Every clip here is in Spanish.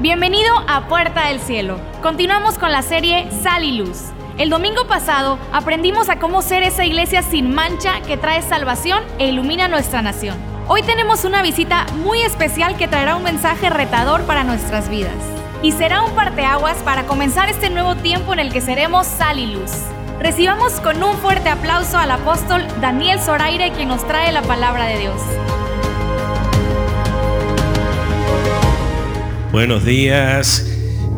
Bienvenido a Puerta del Cielo. Continuamos con la serie Sal y Luz. El domingo pasado aprendimos a cómo ser esa iglesia sin mancha que trae salvación e ilumina nuestra nación. Hoy tenemos una visita muy especial que traerá un mensaje retador para nuestras vidas. Y será un parteaguas para comenzar este nuevo tiempo en el que seremos sal y luz. Recibamos con un fuerte aplauso al apóstol Daniel Zoraire quien nos trae la palabra de Dios. Buenos días.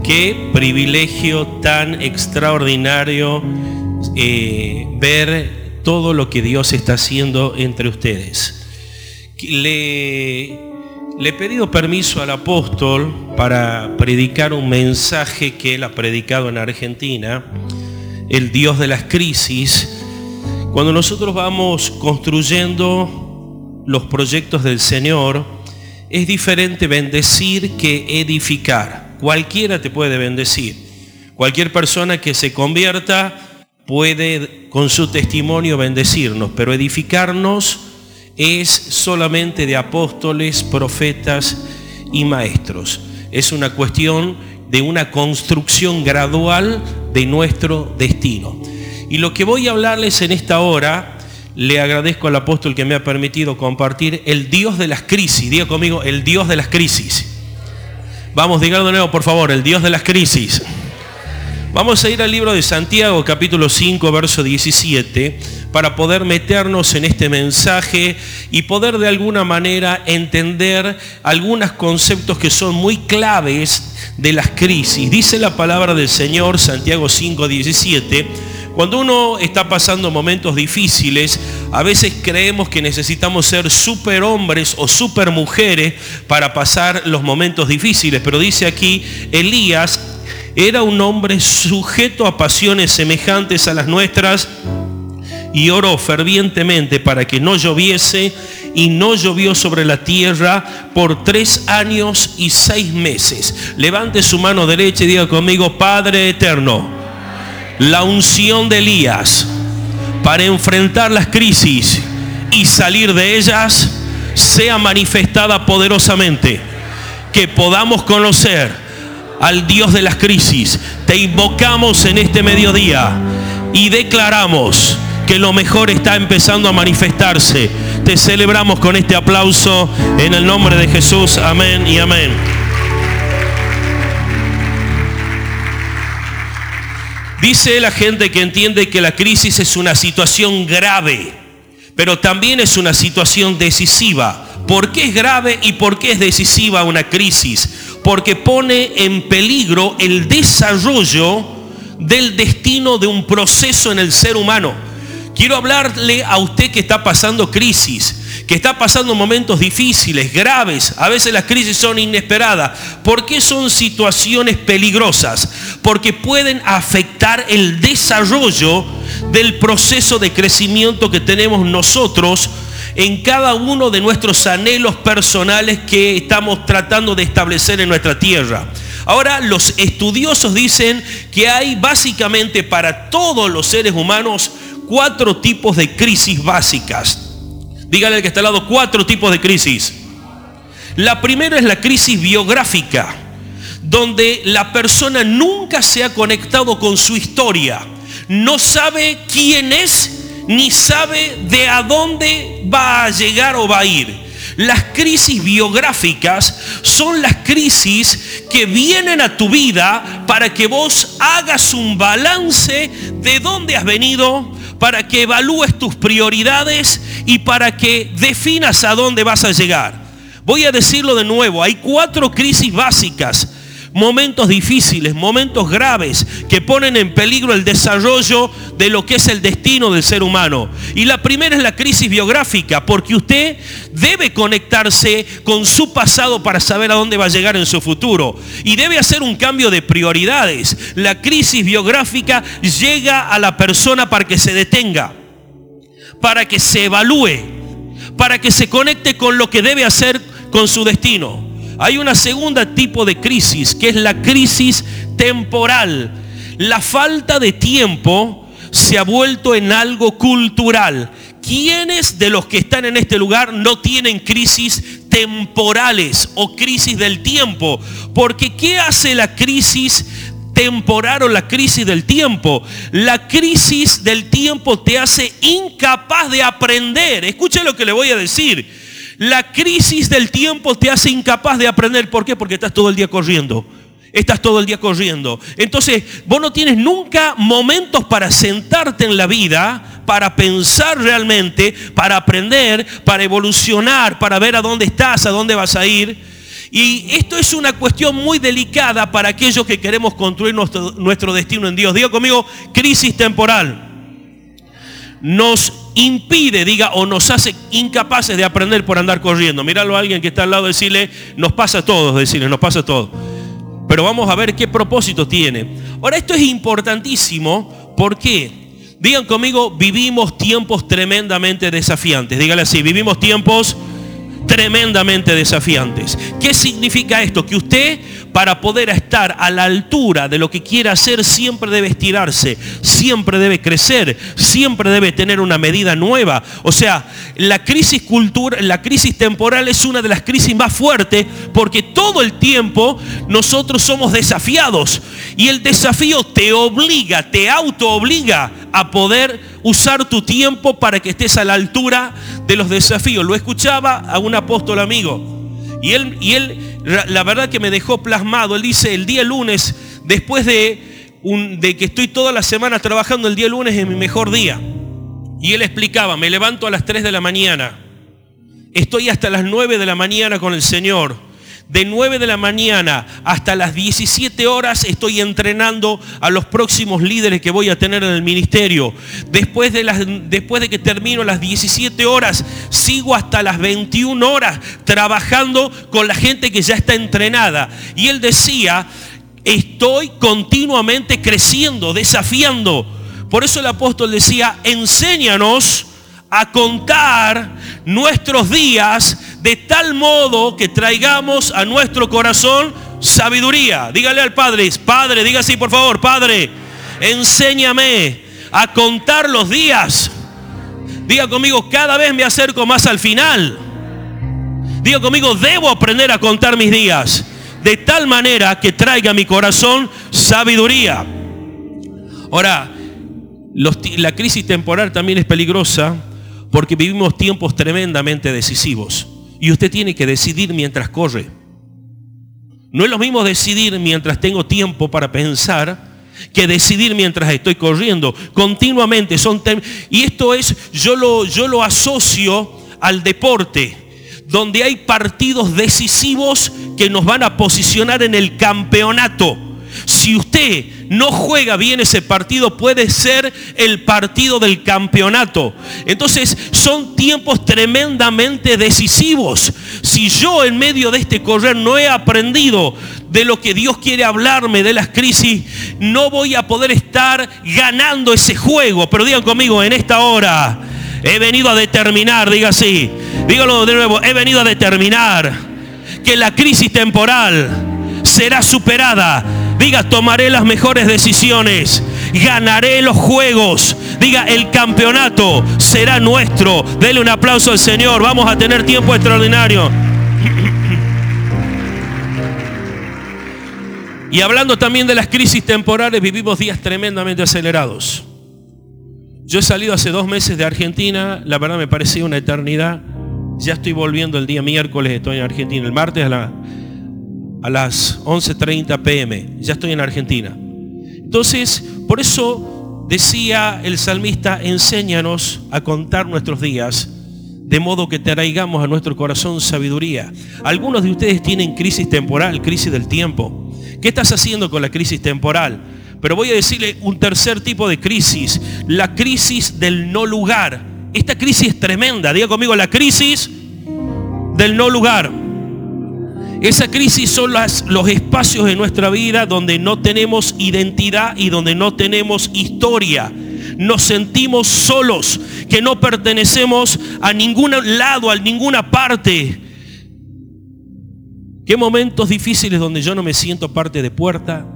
Qué privilegio tan extraordinario eh, ver todo lo que Dios está haciendo entre ustedes. Le, le he pedido permiso al apóstol para predicar un mensaje que él ha predicado en Argentina, el Dios de las crisis. Cuando nosotros vamos construyendo los proyectos del Señor, es diferente bendecir que edificar. Cualquiera te puede bendecir. Cualquier persona que se convierta puede con su testimonio bendecirnos, pero edificarnos es solamente de apóstoles, profetas y maestros. Es una cuestión de una construcción gradual de nuestro destino. Y lo que voy a hablarles en esta hora le agradezco al apóstol que me ha permitido compartir el Dios de las crisis. Diga conmigo, el Dios de las crisis. Vamos, díganlo de nuevo, por favor, el Dios de las crisis. Vamos a ir al libro de Santiago, capítulo 5, verso 17, para poder meternos en este mensaje y poder de alguna manera entender algunos conceptos que son muy claves de las crisis. Dice la palabra del Señor, Santiago 5, 17 cuando uno está pasando momentos difíciles, a veces creemos que necesitamos ser superhombres o supermujeres para pasar los momentos difíciles. Pero dice aquí, Elías era un hombre sujeto a pasiones semejantes a las nuestras y oró fervientemente para que no lloviese y no llovió sobre la tierra por tres años y seis meses. Levante su mano derecha y diga conmigo, Padre eterno la unción de Elías para enfrentar las crisis y salir de ellas sea manifestada poderosamente. Que podamos conocer al Dios de las crisis. Te invocamos en este mediodía y declaramos que lo mejor está empezando a manifestarse. Te celebramos con este aplauso en el nombre de Jesús. Amén y amén. Dice la gente que entiende que la crisis es una situación grave, pero también es una situación decisiva. ¿Por qué es grave y por qué es decisiva una crisis? Porque pone en peligro el desarrollo del destino de un proceso en el ser humano. Quiero hablarle a usted que está pasando crisis que está pasando momentos difíciles, graves, a veces las crisis son inesperadas. ¿Por qué son situaciones peligrosas? Porque pueden afectar el desarrollo del proceso de crecimiento que tenemos nosotros en cada uno de nuestros anhelos personales que estamos tratando de establecer en nuestra tierra. Ahora los estudiosos dicen que hay básicamente para todos los seres humanos cuatro tipos de crisis básicas. Dígale al que está al lado cuatro tipos de crisis. La primera es la crisis biográfica, donde la persona nunca se ha conectado con su historia, no sabe quién es, ni sabe de a dónde va a llegar o va a ir. Las crisis biográficas son las crisis que vienen a tu vida para que vos hagas un balance de dónde has venido, para que evalúes tus prioridades y para que definas a dónde vas a llegar. Voy a decirlo de nuevo, hay cuatro crisis básicas momentos difíciles, momentos graves que ponen en peligro el desarrollo de lo que es el destino del ser humano. Y la primera es la crisis biográfica, porque usted debe conectarse con su pasado para saber a dónde va a llegar en su futuro. Y debe hacer un cambio de prioridades. La crisis biográfica llega a la persona para que se detenga, para que se evalúe, para que se conecte con lo que debe hacer con su destino. Hay una segunda tipo de crisis, que es la crisis temporal. La falta de tiempo se ha vuelto en algo cultural. ¿Quiénes de los que están en este lugar no tienen crisis temporales o crisis del tiempo. Porque ¿qué hace la crisis temporal o la crisis del tiempo? La crisis del tiempo te hace incapaz de aprender. Escuche lo que le voy a decir. La crisis del tiempo te hace incapaz de aprender. ¿Por qué? Porque estás todo el día corriendo. Estás todo el día corriendo. Entonces, vos no tienes nunca momentos para sentarte en la vida, para pensar realmente, para aprender, para evolucionar, para ver a dónde estás, a dónde vas a ir. Y esto es una cuestión muy delicada para aquellos que queremos construir nuestro, destino en Dios. Diga conmigo, crisis temporal. Nos impide, diga, o nos hace incapaces de aprender por andar corriendo. Míralo a alguien que está al lado, decirle, nos pasa a todos, decirle, nos pasa a todos. Pero vamos a ver qué propósito tiene. Ahora, esto es importantísimo, ¿por qué? Digan conmigo, vivimos tiempos tremendamente desafiantes. Dígale así, vivimos tiempos tremendamente desafiantes. ¿Qué significa esto? Que usted para poder estar a la altura de lo que quiera hacer siempre debe estirarse, siempre debe crecer, siempre debe tener una medida nueva. O sea, la crisis cultural, la crisis temporal es una de las crisis más fuertes porque todo el tiempo nosotros somos desafiados y el desafío te obliga, te auto obliga a poder usar tu tiempo para que estés a la altura de los desafíos. Lo escuchaba a un apóstol amigo. Y él, y él, la verdad que me dejó plasmado. Él dice, el día lunes, después de, de que estoy toda la semana trabajando, el día lunes es mi mejor día. Y él explicaba, me levanto a las 3 de la mañana. Estoy hasta las 9 de la mañana con el Señor de 9 de la mañana hasta las 17 horas estoy entrenando a los próximos líderes que voy a tener en el ministerio. Después de, las, después de que termino las 17 horas, sigo hasta las 21 horas trabajando con la gente que ya está entrenada. Y él decía, estoy continuamente creciendo, desafiando. Por eso el apóstol decía, enséñanos a contar nuestros días de tal modo que traigamos a nuestro corazón sabiduría. Dígale al Padre, Padre, diga así por favor, Padre, enséñame a contar los días. Diga conmigo, cada vez me acerco más al final. Diga conmigo, debo aprender a contar mis días de tal manera que traiga a mi corazón sabiduría. Ahora, la crisis temporal también es peligrosa porque vivimos tiempos tremendamente decisivos. Y usted tiene que decidir mientras corre. No es lo mismo decidir mientras tengo tiempo para pensar que decidir mientras estoy corriendo. Continuamente son y esto es yo lo yo lo asocio al deporte donde hay partidos decisivos que nos van a posicionar en el campeonato. Si usted no juega bien ese partido, puede ser el partido del campeonato. Entonces son tiempos tremendamente decisivos. Si yo en medio de este correr no he aprendido de lo que Dios quiere hablarme de las crisis, no voy a poder estar ganando ese juego. Pero digan conmigo, en esta hora he venido a determinar, diga así, dígalo de nuevo, he venido a determinar que la crisis temporal será superada Diga, tomaré las mejores decisiones. Ganaré los juegos. Diga, el campeonato será nuestro. Dele un aplauso al Señor. Vamos a tener tiempo extraordinario. Y hablando también de las crisis temporales, vivimos días tremendamente acelerados. Yo he salido hace dos meses de Argentina, la verdad me parecía una eternidad. Ya estoy volviendo el día miércoles, estoy en Argentina. El martes a la, a las 11.30 pm. Ya estoy en Argentina. Entonces, por eso decía el salmista, enséñanos a contar nuestros días, de modo que traigamos a nuestro corazón sabiduría. Algunos de ustedes tienen crisis temporal, crisis del tiempo. ¿Qué estás haciendo con la crisis temporal? Pero voy a decirle un tercer tipo de crisis, la crisis del no lugar. Esta crisis es tremenda, diga conmigo, la crisis del no lugar. Esa crisis son los espacios de nuestra vida donde no tenemos identidad y donde no tenemos historia. Nos sentimos solos, que no pertenecemos a ningún lado, a ninguna parte. Qué momentos difíciles donde yo no me siento parte de puerta,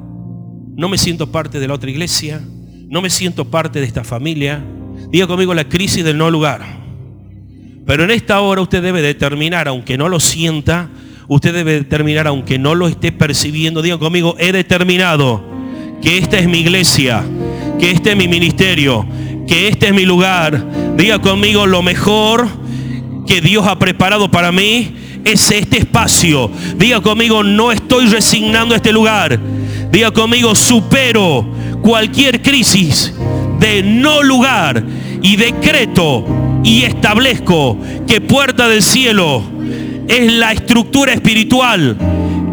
no me siento parte de la otra iglesia, no me siento parte de esta familia. Diga conmigo la crisis del no lugar. Pero en esta hora usted debe determinar, aunque no lo sienta, usted debe determinar, aunque no lo esté percibiendo, digan conmigo, he determinado que esta es mi iglesia, que este es mi ministerio, que este es mi lugar. Diga conmigo, lo mejor que Dios ha preparado para mí es este espacio. Diga conmigo, no estoy resignando este lugar. Diga conmigo, supero cualquier crisis de no lugar y decreto y establezco que puerta del cielo es la estructura espiritual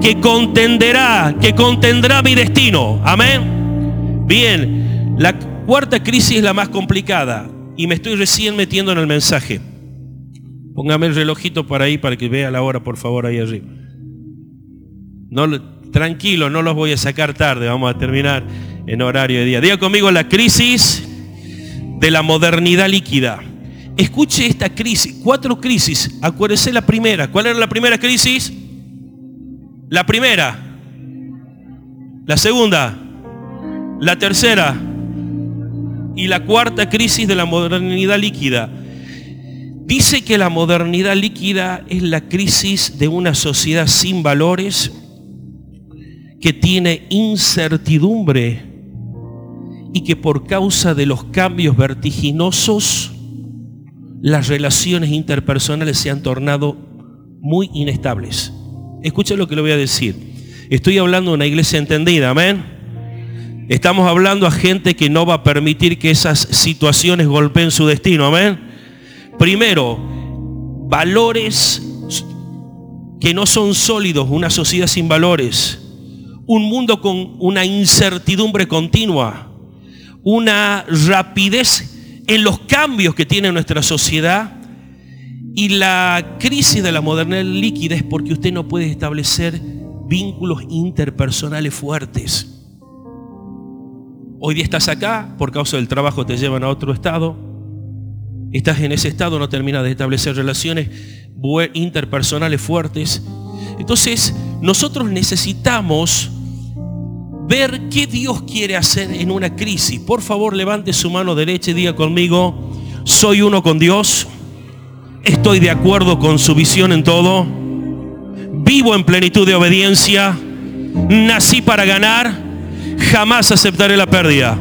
que contenderá, que contendrá mi destino. Amén. Bien, la cuarta crisis es la más complicada y me estoy recién metiendo en el mensaje. Póngame el relojito para ahí para que vea la hora, por favor, ahí arriba. Tranquilo, no los voy a sacar tarde, vamos a terminar en horario de día. Diga conmigo la crisis de la modernidad líquida. Escuche esta crisis, cuatro crisis. Acuérdese la primera. ¿Cuál era la primera crisis? La primera. La segunda. La tercera. Y la cuarta crisis de la modernidad líquida. Dice que la modernidad líquida es la crisis de una sociedad sin valores, que tiene incertidumbre y que por causa de los cambios vertiginosos, las relaciones interpersonales se han tornado muy inestables. Escuchen lo que le voy a decir. Estoy hablando de una iglesia entendida, amén. Estamos hablando a gente que no va a permitir que esas situaciones golpeen su destino, amén. Primero, valores que no son sólidos, una sociedad sin valores, un mundo con una incertidumbre continua, una rapidez en los cambios que tiene nuestra sociedad y la crisis de la modernidad líquida es porque usted no puede establecer vínculos interpersonales fuertes. Hoy día estás acá, por causa del trabajo te llevan a otro estado. Estás en ese estado, no terminas de establecer relaciones interpersonales fuertes. Entonces, nosotros necesitamos ver qué Dios quiere hacer en una crisis. Por favor, levante su mano derecha y diga conmigo, soy uno con Dios, estoy de acuerdo con su visión en todo, vivo en plenitud de obediencia, nací para ganar, jamás aceptaré la pérdida.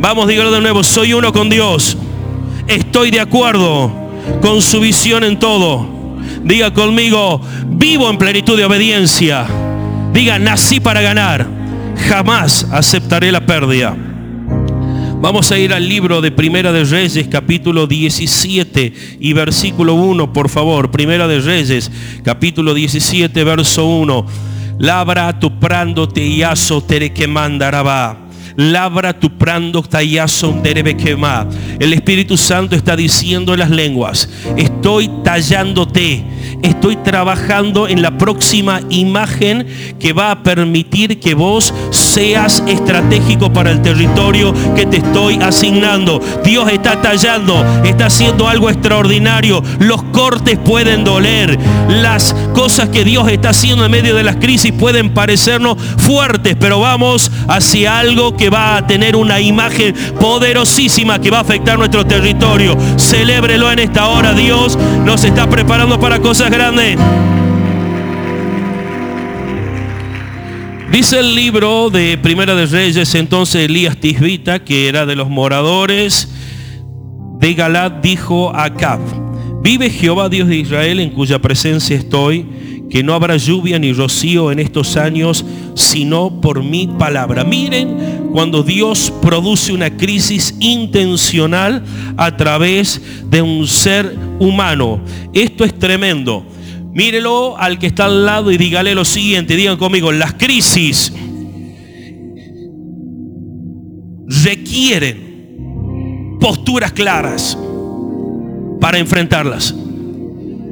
Vamos, dígalo de nuevo, soy uno con Dios, estoy de acuerdo con su visión en todo. Diga conmigo, vivo en plenitud de obediencia. Diga, nací para ganar jamás aceptaré la pérdida. Vamos a ir al libro de Primera de Reyes, capítulo 17 y versículo 1, por favor. Primera de Reyes, capítulo 17, verso 1. Labra tu prando te yaso tere que mandará labra tu prando tallazo debe quemar. El Espíritu Santo está diciendo en las lenguas, estoy tallándote, estoy trabajando en la próxima imagen que va a permitir que vos seas estratégico para el territorio que te estoy asignando. Dios está tallando, está haciendo algo extraordinario. Los cortes pueden doler. Las cosas que Dios está haciendo en medio de las crisis pueden parecernos fuertes, pero vamos hacia algo que va a tener una imagen poderosísima que va a afectar nuestro territorio. Celébrelo en esta hora. Dios nos está preparando para cosas grandes. Dice el libro de Primera de Reyes, entonces Elías Tisbita, que era de los moradores de Galad, dijo a Acab, vive Jehová Dios de Israel en cuya presencia estoy, que no habrá lluvia ni rocío en estos años, sino por mi palabra. Miren cuando Dios produce una crisis intencional a través de un ser humano. Esto es tremendo. Mírelo al que está al lado y dígale lo siguiente, digan conmigo, las crisis requieren posturas claras para enfrentarlas.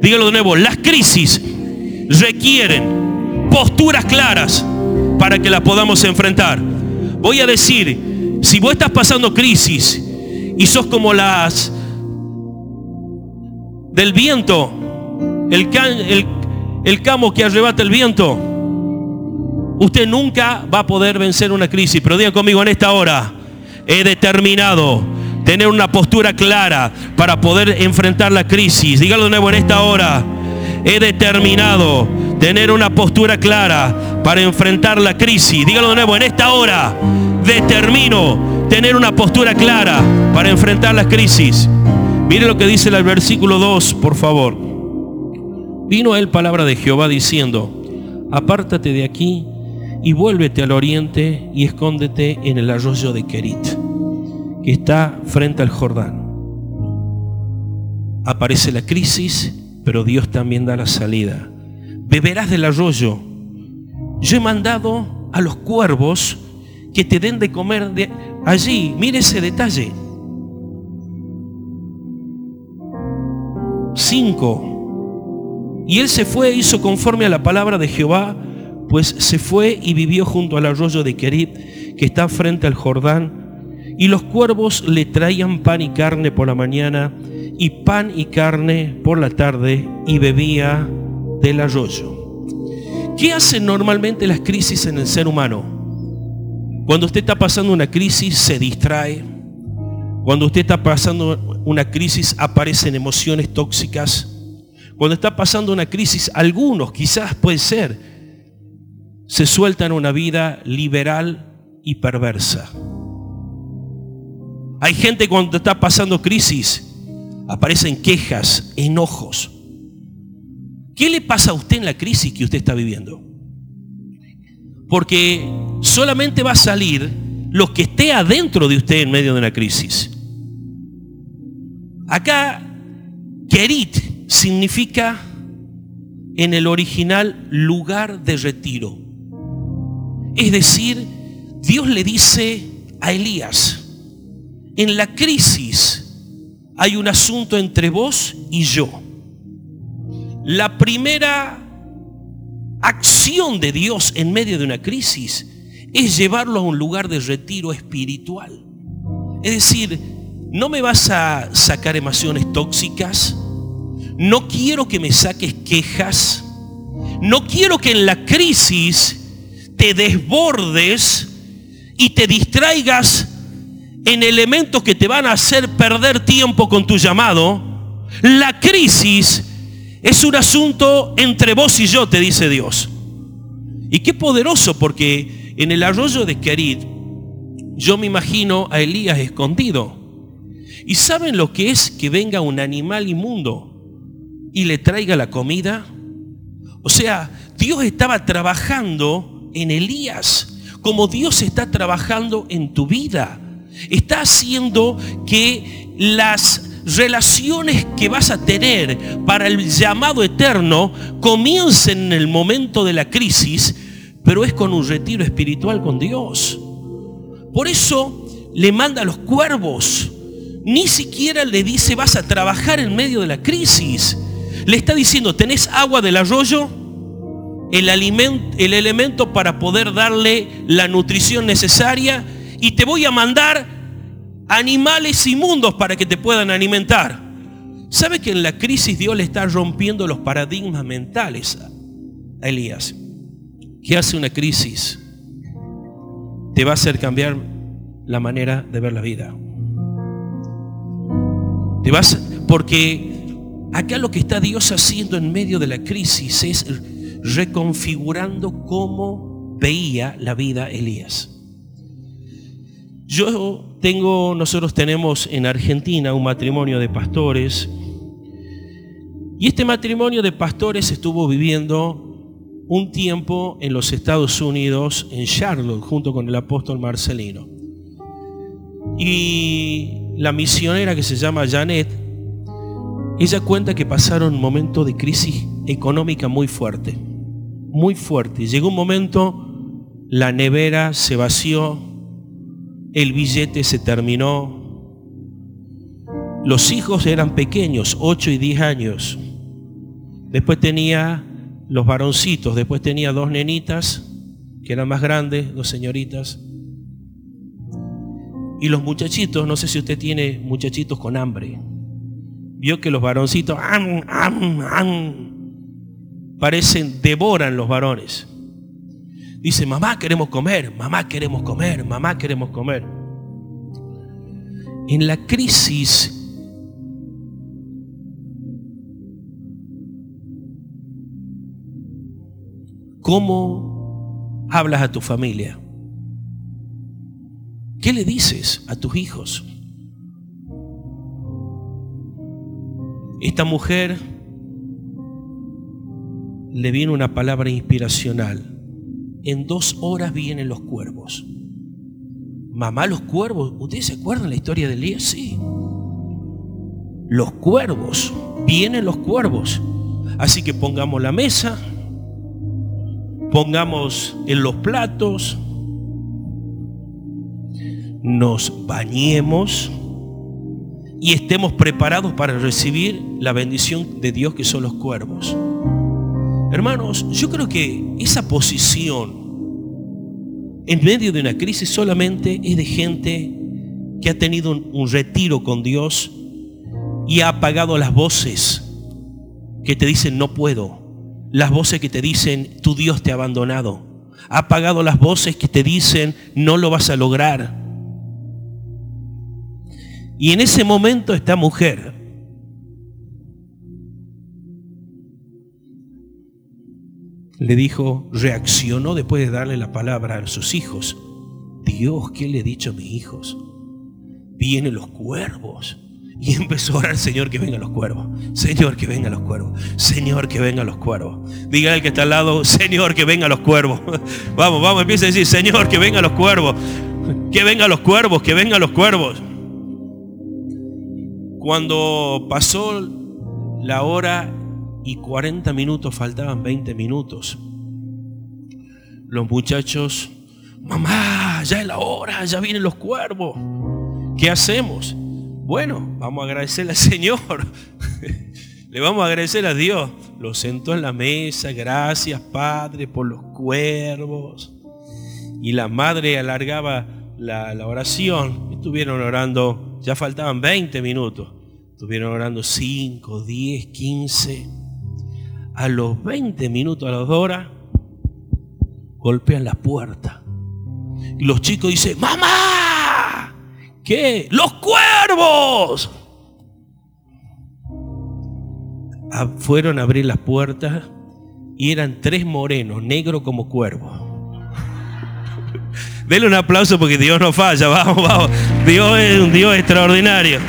Dígalo de nuevo, las crisis requieren posturas claras para que las podamos enfrentar. Voy a decir, si vos estás pasando crisis y sos como las del viento, el, camo que arrebata el viento, usted nunca va a poder vencer una crisis. Pero diga conmigo en esta hora, he determinado tener una postura clara para poder enfrentar la crisis. Dígalo de nuevo en esta hora. He determinado tener una postura clara para enfrentar la crisis. Dígalo de nuevo en esta hora. Determino tener una postura clara para enfrentar la crisis. Mire lo que dice el versículo 2, por favor. Vino a él palabra de Jehová diciendo, apártate de aquí y vuélvete al oriente y escóndete en el arroyo de Kerit, que está frente al Jordán. Aparece la crisis, pero Dios también da la salida. Beberás del arroyo. Yo he mandado a los cuervos que te den de comer de allí. Mire ese detalle. 5. Y él se fue e hizo conforme a la palabra de Jehová, pues se fue y vivió junto al arroyo de Kerib, que está frente al Jordán. Y los cuervos le traían pan y carne por la mañana, y pan y carne por la tarde, y bebía del arroyo. ¿Qué hacen normalmente las crisis en el ser humano? Cuando usted está pasando una crisis, se distrae. Cuando usted está pasando una crisis aparecen emociones tóxicas. Cuando está pasando una crisis, algunos quizás puede ser, se sueltan una vida liberal y perversa. Hay gente cuando está pasando crisis, aparecen quejas, enojos. ¿Qué le pasa a usted en la crisis que usted está viviendo? Porque solamente va a salir lo que esté adentro de usted en medio de una crisis. Acá, Kerit significa en el original lugar de retiro. Es decir, Dios le dice a Elías, en la crisis hay un asunto entre vos y yo. La primera acción de Dios en medio de una crisis es llevarlo a un lugar de retiro espiritual. Es decir, no me vas a sacar emociones tóxicas. No quiero que me saques quejas. No quiero que en la crisis te desbordes y te distraigas en elementos que te van a hacer perder tiempo con tu llamado. La crisis es un asunto entre vos y yo, te dice Dios. Y qué poderoso, porque en el arroyo de Kerit yo me imagino a Elías escondido. ¿Y saben lo que es que venga un animal inmundo y le traiga la comida? O sea, Dios estaba trabajando en Elías como Dios está trabajando en tu vida. Está haciendo que las relaciones que vas a tener para el llamado eterno comiencen en el momento de la crisis, pero es con un retiro espiritual con Dios. Por eso le manda a los cuervos ni siquiera le dice vas a trabajar en medio de la crisis. Le está diciendo, ¿tenés agua del arroyo? El, el elemento para poder darle la nutrición necesaria y te voy a mandar animales inmundos para que te puedan alimentar. ¿Sabe que en la crisis Dios le está rompiendo los paradigmas mentales a Elías? ¿Qué hace una crisis? Te va a hacer cambiar la manera de ver la vida. Te vas, porque acá lo que está Dios haciendo en medio de la crisis es reconfigurando cómo veía la vida Elías. Yo tengo, nosotros tenemos en Argentina un matrimonio de pastores y este matrimonio de pastores estuvo viviendo un tiempo en los Estados Unidos, en Charlotte, junto con el apóstol Marcelino. Y la misionera que se llama Janet, ella cuenta que pasaron un momento de crisis económica muy fuerte, muy fuerte. Llegó un momento, la nevera se vació, el billete se terminó, los hijos eran pequeños, 8 y 10 años. Después tenía los varoncitos, después tenía dos nenitas, que eran más grandes, dos señoritas. Y los muchachitos, no sé si usted tiene muchachitos con hambre. Vio que los varoncitos parecen, devoran los varones. Dice, mamá queremos comer, mamá queremos comer, mamá queremos comer. en la crisis ¿Cómo hablas a tu familia? ¿Qué le dices a tus hijos? Esta mujer le viene una palabra inspiracional. En dos horas vienen los cuervos. Mamá, los cuervos. ¿Ustedes se acuerdan la historia de Elías? Sí. Los cuervos. Vienen los cuervos. Así que pongamos la mesa, pongamos en los platos, nos bañemos y estemos preparados para recibir la bendición de Dios que son los cuervos. Hermanos, yo creo que esa posición en medio de una crisis solamente es de gente que ha tenido un, retiro con Dios y ha apagado las voces que te dicen no puedo, las voces que te dicen, tu Dios te ha abandonado. Ha apagado las voces que te dicen, no lo vas a lograr. Y en ese momento esta mujer le dijo, reaccionó después de darle la palabra a sus hijos. Dios, ¿qué le he dicho a mis hijos? Vienen los cuervos y empezó a orar, Señor, que vengan los cuervos. Señor, que vengan los cuervos. Señor, que vengan los cuervos. Diga el que está al lado, Señor, que vengan los cuervos. Vamos, vamos, empieza a decir, Señor, que vengan los cuervos. Que vengan los cuervos, que vengan los cuervos. Cuando pasó la hora y 40 minutos, faltaban 20 minutos. Los muchachos, mamá, ya es la hora, ya vienen los cuervos. ¿Qué hacemos? Bueno, vamos a agradecerle al Señor. Le vamos a agradecer a Dios. Lo sentó en la mesa. Gracias, Padre, por los cuervos. Y la madre alargaba la, oración. Estuvieron orando, ya faltaban 20 minutos. Estuvieron orando 5, 10, 15. A los 20 minutos, a las horas, golpean la puerta. Y los chicos dicen, mamá, ¿Qué? Los cuervos. Fueron a abrir las puertas y eran tres morenos, negros como cuervos. Denle un aplauso porque Dios no falla, vamos, vamos. Dios es un Dios extraordinario.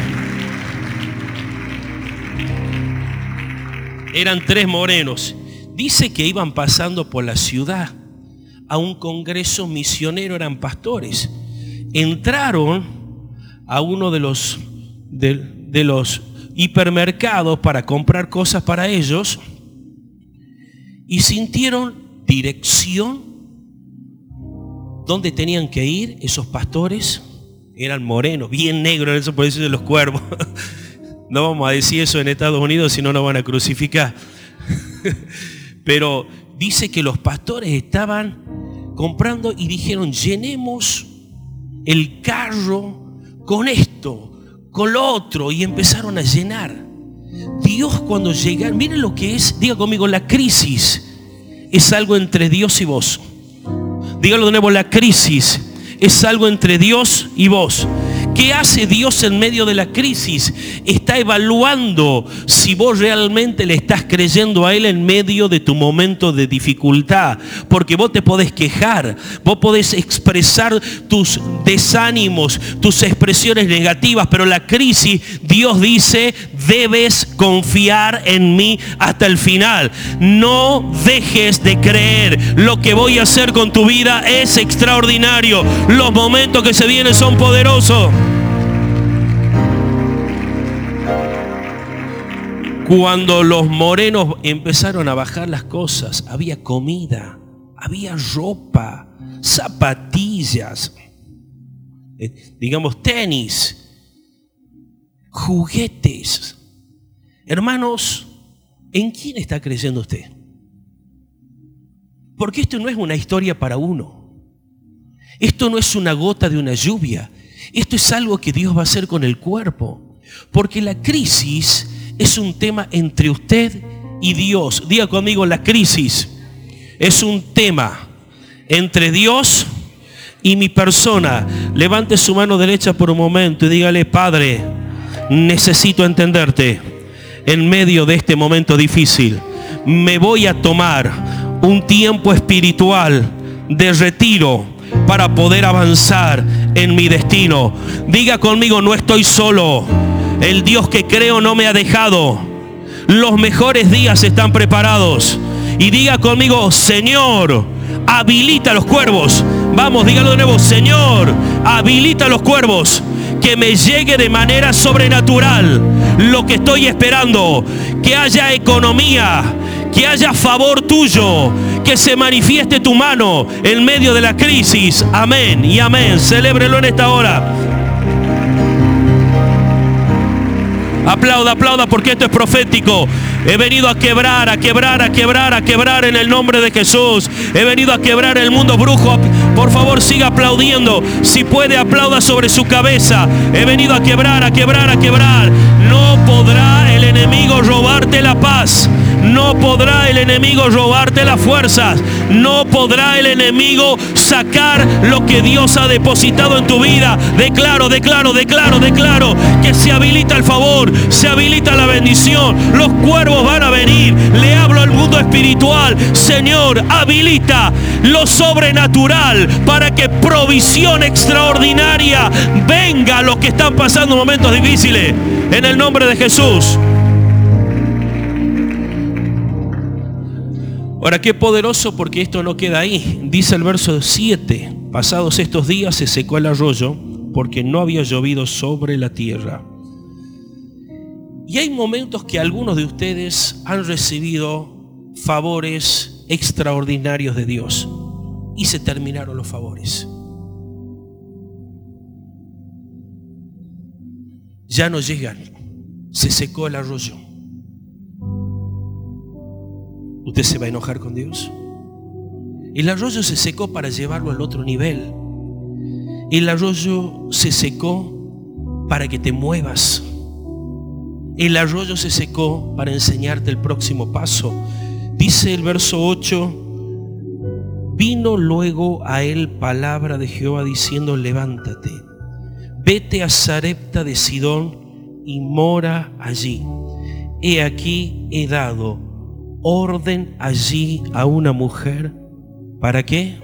Eran tres morenos. Dice que iban pasando por la ciudad a un congreso misionero, eran pastores. Entraron a uno de los, de, los hipermercados para comprar cosas para ellos y sintieron dirección dónde tenían que ir esos pastores. Eran morenos, bien negros, eso por decir de los cuervos. No vamos a decir eso en Estados Unidos, si no nos van a crucificar. Pero dice que los pastores estaban comprando y dijeron, llenemos el carro con esto, con lo otro, y empezaron a llenar. Dios cuando llega, miren lo que es, diga conmigo, la crisis es algo entre Dios y vos. Dígalo de nuevo, la crisis es algo entre Dios y vos. ¿Qué hace Dios en medio de la crisis? Está evaluando si vos realmente le estás creyendo a Él en medio de tu momento de dificultad. Porque vos te podés quejar, vos podés expresar tus desánimos, tus expresiones negativas, pero la crisis, Dios dice, debes confiar en mí hasta el final. No dejes de creer. Lo que voy a hacer con tu vida es extraordinario. Los momentos que se vienen son poderosos. Cuando los morenos empezaron a bajar las cosas, había comida, había ropa, zapatillas, eh, digamos tenis, juguetes. Hermanos, ¿en quién está creciendo usted? Porque esto no es una historia para uno. Esto no es una gota de una lluvia. Esto es algo que Dios va a hacer con el cuerpo. Porque la crisis es un tema entre usted y Dios. Diga conmigo, la crisis es un tema entre Dios y mi persona, levante su mano derecha por un momento y dígale, Padre, necesito entenderte en medio de este momento difícil. Me voy a tomar un tiempo espiritual de retiro para poder avanzar en mi destino. Diga conmigo, no estoy solo. El Dios que creo no me ha dejado. Los mejores días están preparados. Y diga conmigo, Señor, habilita los cuervos. Vamos, dígalo de nuevo, Señor, habilita los cuervos. Que me llegue de manera sobrenatural lo que estoy esperando. Que haya economía, que haya favor tuyo, que se manifieste tu mano en medio de la crisis. Amén y amén. Celébrelo en esta hora. Aplauda, aplauda porque esto es profético. He venido a quebrar, a quebrar, a quebrar, a quebrar en el nombre de Jesús. He venido a quebrar el mundo brujo. Por favor, siga aplaudiendo. Si puede, aplauda sobre su cabeza. He venido a quebrar, a quebrar, a quebrar. No podrá el enemigo robarte la paz. No podrá el enemigo robarte las fuerzas. No podrá el enemigo sacar lo que Dios ha depositado en tu vida. Declaro, declaro, declaro, declaro que se habilita el favor, se habilita la bendición. Los cuervos van a venir. Le hablo al mundo espiritual. Señor, habilita lo sobrenatural para que provisión extraordinaria venga a los que están pasando momentos difíciles. En el nombre de Jesús. Ahora, qué poderoso porque esto no queda ahí. Dice el verso 7, pasados estos días se secó el arroyo porque no había llovido sobre la tierra. Y hay momentos que algunos de ustedes han recibido favores extraordinarios de Dios y se terminaron los favores. Ya no llegan, se secó el arroyo. ¿Usted se va a enojar con Dios? El arroyo se secó para llevarlo al otro nivel. El arroyo se secó para que te muevas. El arroyo se secó para enseñarte el próximo paso. Dice el verso 8, vino luego a él palabra de Jehová diciendo, levántate, vete a Sarepta de Sidón y mora allí. He aquí he dado orden allí a una mujer. ¿Para qué?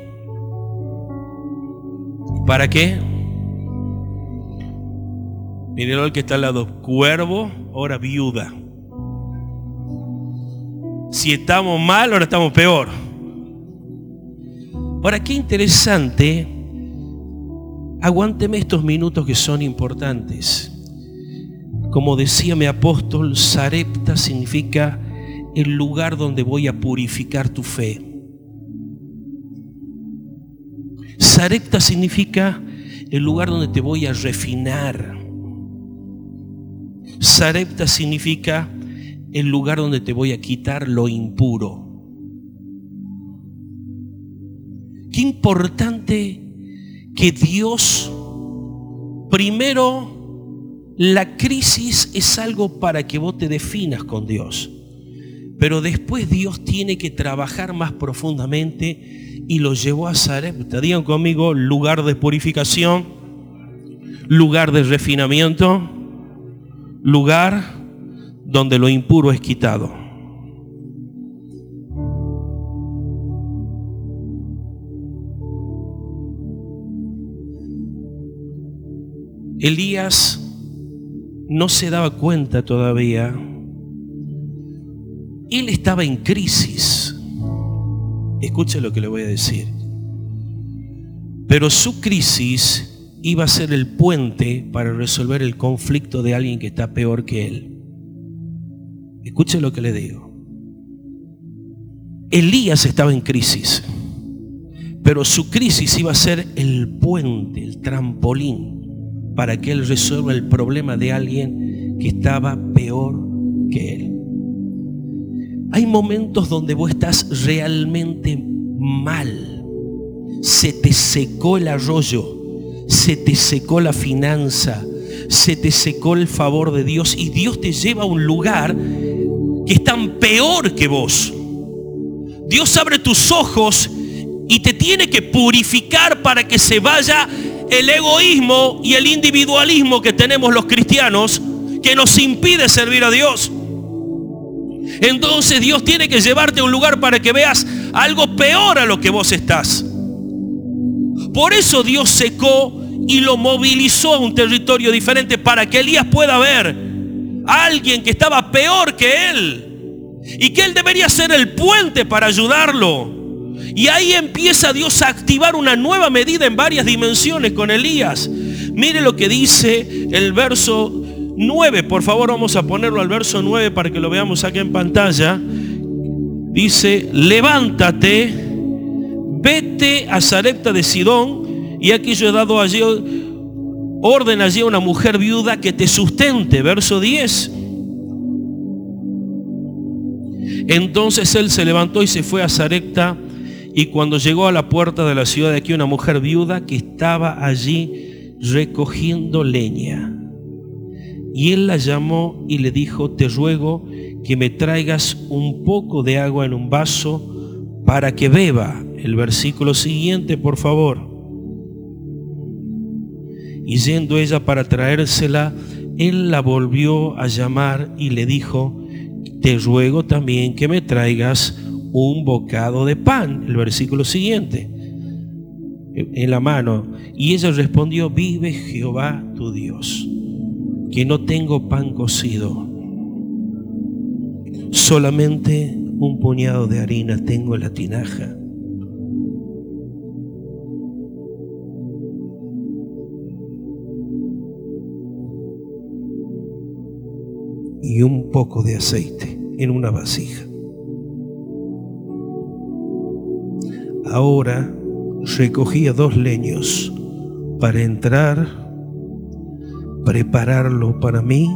¿Para qué? Miren el que está al lado, cuervo, ahora viuda. Si estamos mal, ahora estamos peor. Ahora, qué interesante. Aguánteme estos minutos que son importantes. Como decía mi apóstol, Sarepta significa el lugar donde voy a purificar tu fe. Sarepta significa el lugar donde te voy a refinar. Sarepta significa el lugar donde te voy a quitar lo impuro. Qué importante que Dios, primero, la crisis es algo para que vos te definas con Dios. Pero después Dios tiene que trabajar más profundamente y lo llevó a Sarepta. Digan conmigo, lugar de purificación, lugar de refinamiento, lugar donde lo impuro es quitado. Elías no se daba cuenta todavía él estaba en crisis. Escuche lo que le voy a decir. Pero su crisis iba a ser el puente para resolver el conflicto de alguien que está peor que él. Escuche lo que le digo. Elías estaba en crisis, pero su crisis iba a ser el puente, el trampolín, para que él resuelva el problema de alguien que estaba peor que él. Hay momentos donde vos estás realmente mal. Se te secó el arroyo, se te secó la finanza, se te secó el favor de Dios y Dios te lleva a un lugar que es tan peor que vos. Dios abre tus ojos Y te tiene que purificar para que se vaya el egoísmo y el individualismo que tenemos los cristianos que nos impide servir a Dios. Entonces Dios tiene que llevarte a un lugar para que veas algo peor a lo que vos estás. Por eso Dios secó y lo movilizó a un territorio diferente para que Elías pueda ver a alguien que estaba peor que él y que él debería ser el puente para ayudarlo. Y ahí empieza Dios a activar una nueva medida en varias dimensiones con Elías. Mire lo que dice el verso 9, por favor vamos a ponerlo al verso 9 para que lo veamos aquí en pantalla. Dice, levántate, vete a Zarepta de Sidón, y aquí yo he dado allí, orden allí a una mujer viuda que te sustente, verso 10. Entonces él se levantó y se fue a Zarepta, y cuando llegó a la puerta de la ciudad de aquí una mujer viuda que estaba allí recogiendo leña. Y él la llamó y le dijo, te ruego que me traigas un poco de agua en un vaso para que beba. El versículo siguiente, por favor. Y yendo ella para traérsela, él la volvió a llamar y le dijo, te ruego también que me traigas un bocado de pan. El versículo siguiente, en la mano. Y ella respondió, vive Jehová tu Dios que no tengo pan cocido, solamente un puñado de harina tengo en la tinaja. Y un poco de aceite en una vasija. Ahora recogía dos leños para entrar prepararlo para mí,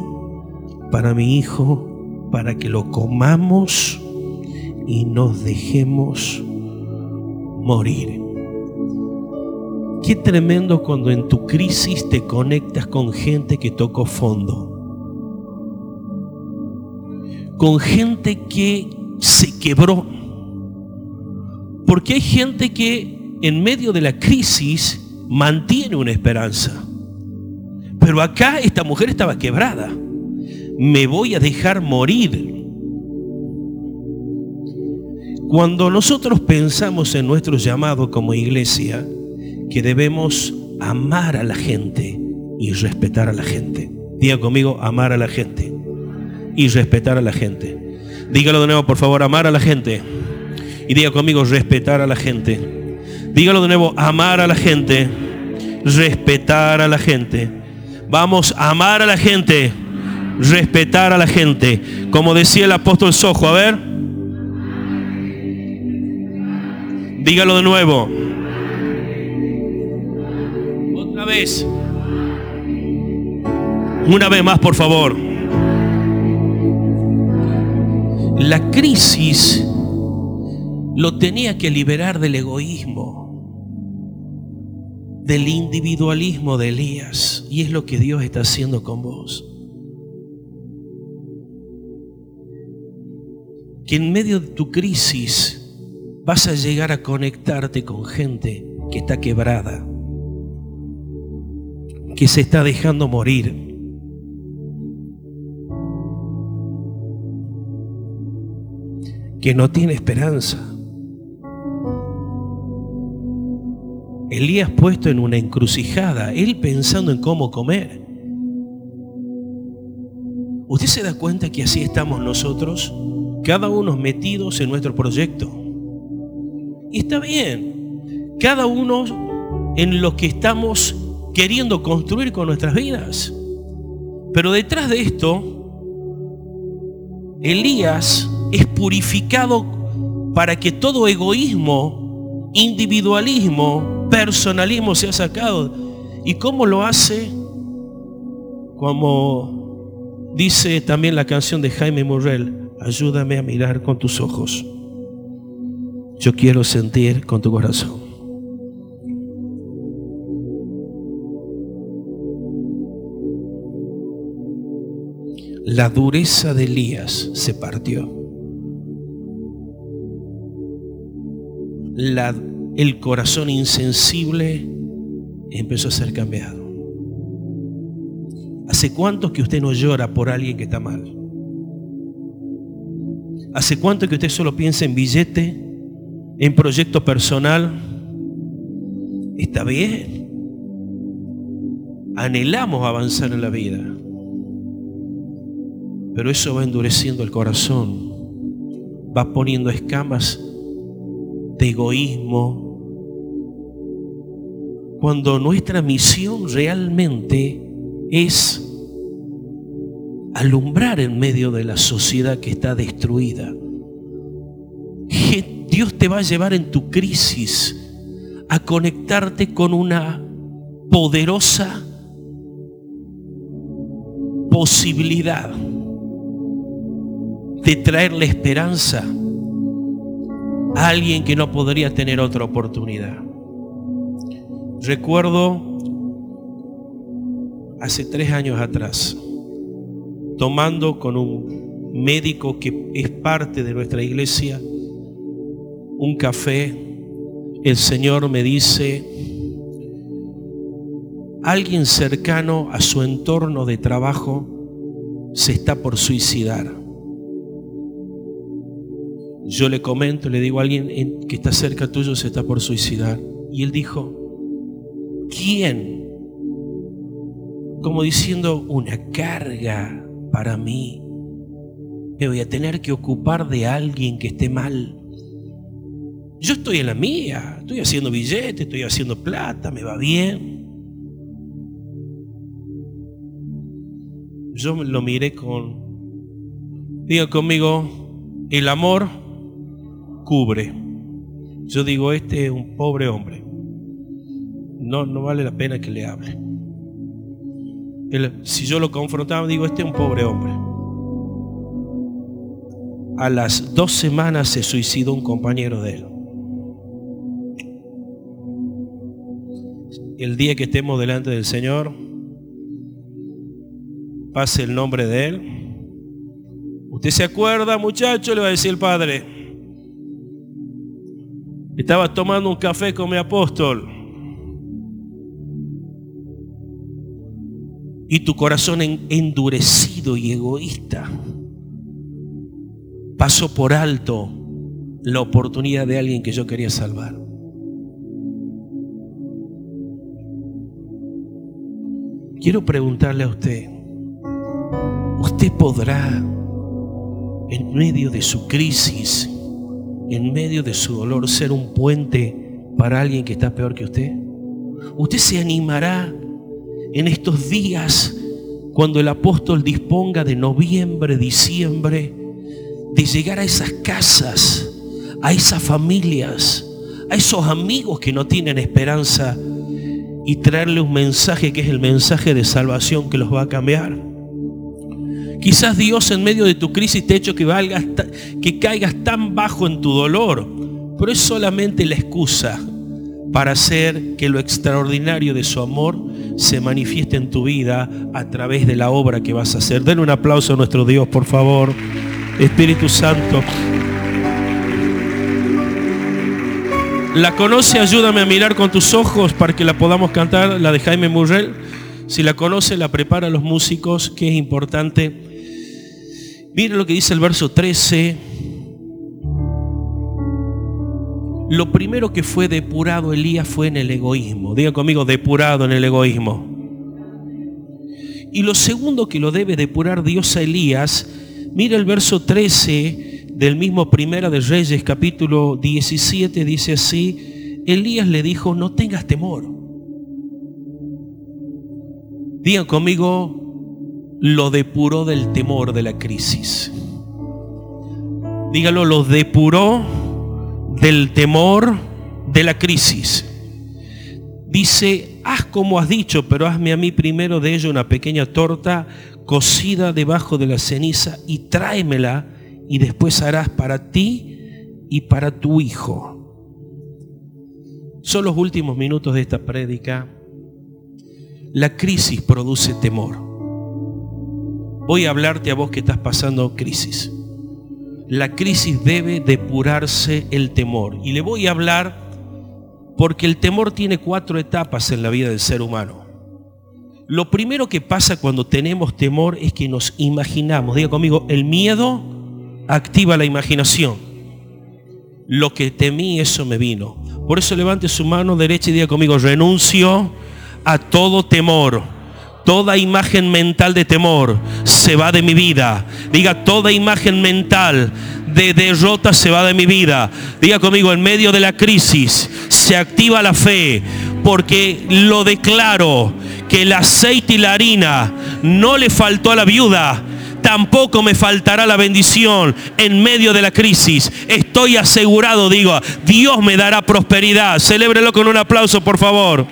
para mi hijo, para que lo comamos y nos dejemos morir. Qué tremendo cuando en tu crisis te conectas con gente que tocó fondo. Con gente que se quebró. Porque hay gente que en medio de la crisis mantiene una esperanza. Pero acá esta mujer estaba quebrada. Me voy a dejar morir. Cuando nosotros pensamos en nuestro llamado como iglesia, que debemos amar a la gente y respetar a la gente. Diga conmigo, amar a la gente y respetar a la gente. Dígalo de nuevo, por favor, amar a la gente. Y diga conmigo, respetar a la gente. Dígalo de nuevo, amar a la gente, respetar a la gente. Vamos a amar a la gente, respetar a la gente. Como decía el apóstol Sojo, a ver. Dígalo de nuevo. Otra vez. Una vez más, por favor. La crisis lo tenía que liberar del egoísmo del individualismo de Elías. Y es lo que Dios está haciendo con vos. Que en medio de tu crisis vas a llegar a conectarte con gente que está quebrada, que se está dejando morir. que no tiene esperanza. Elías puesto en una encrucijada, él pensando en cómo comer. ¿Usted se da cuenta que así estamos nosotros? Cada uno metidos en nuestro proyecto. Y está bien, cada uno en lo que estamos queriendo construir con nuestras vidas. Pero detrás de esto, Elías es purificado para que todo egoísmo, individualismo, personalismo se ha sacado. ¿Y cómo lo hace? Como dice también la canción de Jaime Morrell, ayúdame a mirar con tus ojos. Yo quiero sentir con tu corazón. La dureza de Elías se partió. La el corazón insensible empezó a ser cambiado. ¿Hace cuánto que usted no llora por alguien que está mal? ¿Hace cuánto que usted solo piensa en billete, en proyecto personal? Está bien. Anhelamos avanzar en la vida. Pero eso va endureciendo el corazón. Va poniendo escamas de egoísmo. Cuando nuestra misión realmente es alumbrar en medio de la sociedad que está destruida. Dios te va a llevar en tu crisis a conectarte con una poderosa posibilidad de traerle esperanza a alguien que no podría tener otra oportunidad. Recuerdo hace tres años atrás, tomando con un médico que es parte de nuestra iglesia un café, el Señor me dice, alguien cercano a su entorno de trabajo se está por suicidar. Yo le comento, le digo a alguien que está cerca tuyo se está por suicidar. Y él dijo, ¿quién? Como diciendo, una carga para mí. Me voy a tener que ocupar de alguien que esté mal. Yo estoy en la mía, estoy haciendo billetes, estoy haciendo plata, me va bien. Yo lo miré con, diga conmigo, el amor cubre. Yo digo, este es un pobre hombre. No, no vale la pena que le hable si yo lo confrontaba, digo, este es un pobre hombre. A las dos semanas se suicidó un compañero de él. El día que estemos delante del Señor, pase el nombre de él. ¿Usted se acuerda, muchacho? Le va a decir el padre. Estaba tomando un café con mi apóstol. Y tu corazón endurecido y egoísta pasó por alto la oportunidad de alguien que yo quería salvar. Quiero preguntarle a usted, ¿usted podrá en medio de su crisis, en medio de su dolor, ser un puente para alguien que está peor que usted? ¿Usted se animará en estos días, cuando el apóstol disponga de noviembre, diciembre, de llegar a esas casas, a esas familias, a esos amigos que no tienen esperanza y traerle un mensaje que es el mensaje de salvación que los va a cambiar. Quizás Dios en medio de tu crisis te ha hecho que, valgas, que caigas tan bajo en tu dolor, pero es solamente la excusa para hacer que lo extraordinario de su amor se manifieste en tu vida a través de la obra que vas a hacer. Den un aplauso a nuestro Dios, por favor. Espíritu Santo. ¿La conoce? Ayúdame a mirar con tus ojos para que la podamos cantar, la de Jaime Murrell. Si la conoce, la prepara los músicos, que es importante. Mire lo que dice el verso 13 lo primero que fue depurado Elías fue en el egoísmo. Diga conmigo, depurado en el egoísmo. Y lo segundo que lo debe depurar Dios a Elías, mira el verso 13 del mismo Primera de Reyes, capítulo 17, dice así, Elías le dijo, no tengas temor. Digan conmigo, lo depuró del temor de la crisis. Dígalo, lo depuró del temor de la crisis. Dice, haz como has dicho, pero hazme a mí primero de ello una pequeña torta cocida debajo de la ceniza y tráemela y después harás para ti y para tu hijo. Son los últimos minutos de esta prédica. La crisis produce temor. Voy a hablarte a vos que estás pasando crisis la crisis debe depurarse el temor. Y le voy a hablar Porque el temor tiene cuatro etapas en la vida del ser humano. Lo primero que pasa cuando tenemos temor es que nos imaginamos. Diga conmigo, el miedo activa la imaginación. Lo que temí, eso me vino. Por eso levante su mano derecha y diga conmigo, renuncio a todo temor. Toda imagen mental de temor se va de mi vida. Diga, toda imagen mental de derrota se va de mi vida. Diga conmigo, en medio de la crisis se activa la fe porque lo declaro que el aceite y la harina no le faltó a la viuda. Tampoco me faltará la bendición en medio de la crisis. Estoy asegurado, digo, Dios me dará prosperidad. Celébrelo con un aplauso, por favor.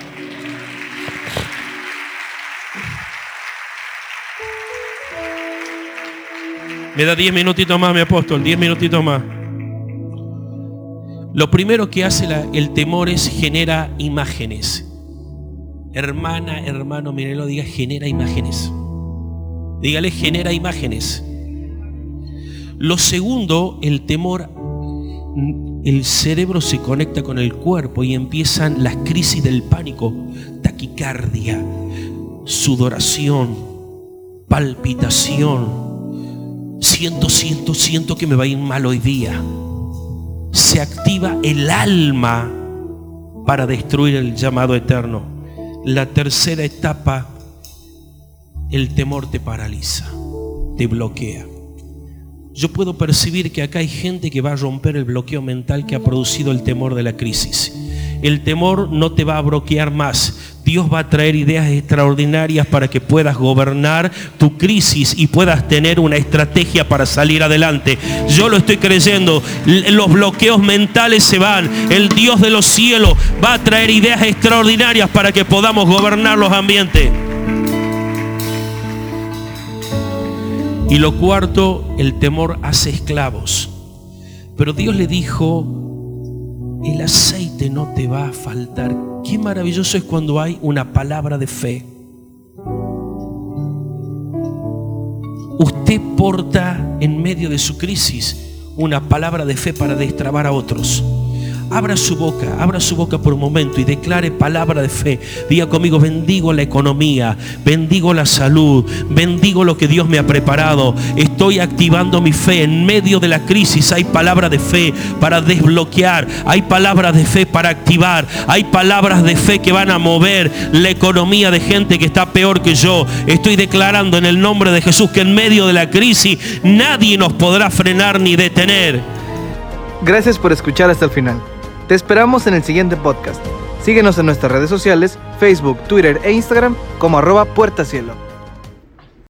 Me da 10 minutitos más, mi apóstol, 10 minutitos más. Lo primero que hace el temor es genera imágenes. Hermana, hermano, lo diga, genera imágenes. Dígale, genera imágenes. Lo segundo, el temor, el cerebro se conecta con el cuerpo y empiezan las crisis del pánico, taquicardia, sudoración, palpitación siento, siento, siento que me va a ir mal hoy día. Se activa el alma para destruir el llamado eterno. La tercera etapa, el temor te paraliza, te bloquea. Yo puedo percibir que acá hay gente que va a romper el bloqueo mental que ha producido el temor de la crisis. El temor no te va a bloquear más. Dios va a traer ideas extraordinarias para que puedas gobernar tu crisis y puedas tener una estrategia para salir adelante. Yo lo estoy creyendo. Los bloqueos mentales se van. El Dios de los cielos va a traer ideas extraordinarias para que podamos gobernar los ambientes. Y lo cuarto, el temor hace esclavos. Pero Dios le dijo, el aceite no te va a faltar Qué maravilloso es cuando hay una palabra de fe. Usted porta en medio de su crisis una palabra de fe para destrabar a otros. Abra su boca, abra su boca por un momento y declare palabra de fe. Diga conmigo, bendigo la economía, bendigo la salud, bendigo lo que Dios me ha preparado. Estoy activando mi fe. En medio de la crisis hay palabra de fe para desbloquear, hay palabras de fe para activar, hay palabras de fe que van a mover la economía de gente que está peor que yo. Estoy declarando en el nombre de Jesús que en medio de la crisis nadie nos podrá frenar ni detener. Gracias por escuchar hasta el final. Te esperamos en el siguiente podcast. Síguenos en nuestras redes sociales, Facebook, Twitter e Instagram como arroba Puerta Cielo.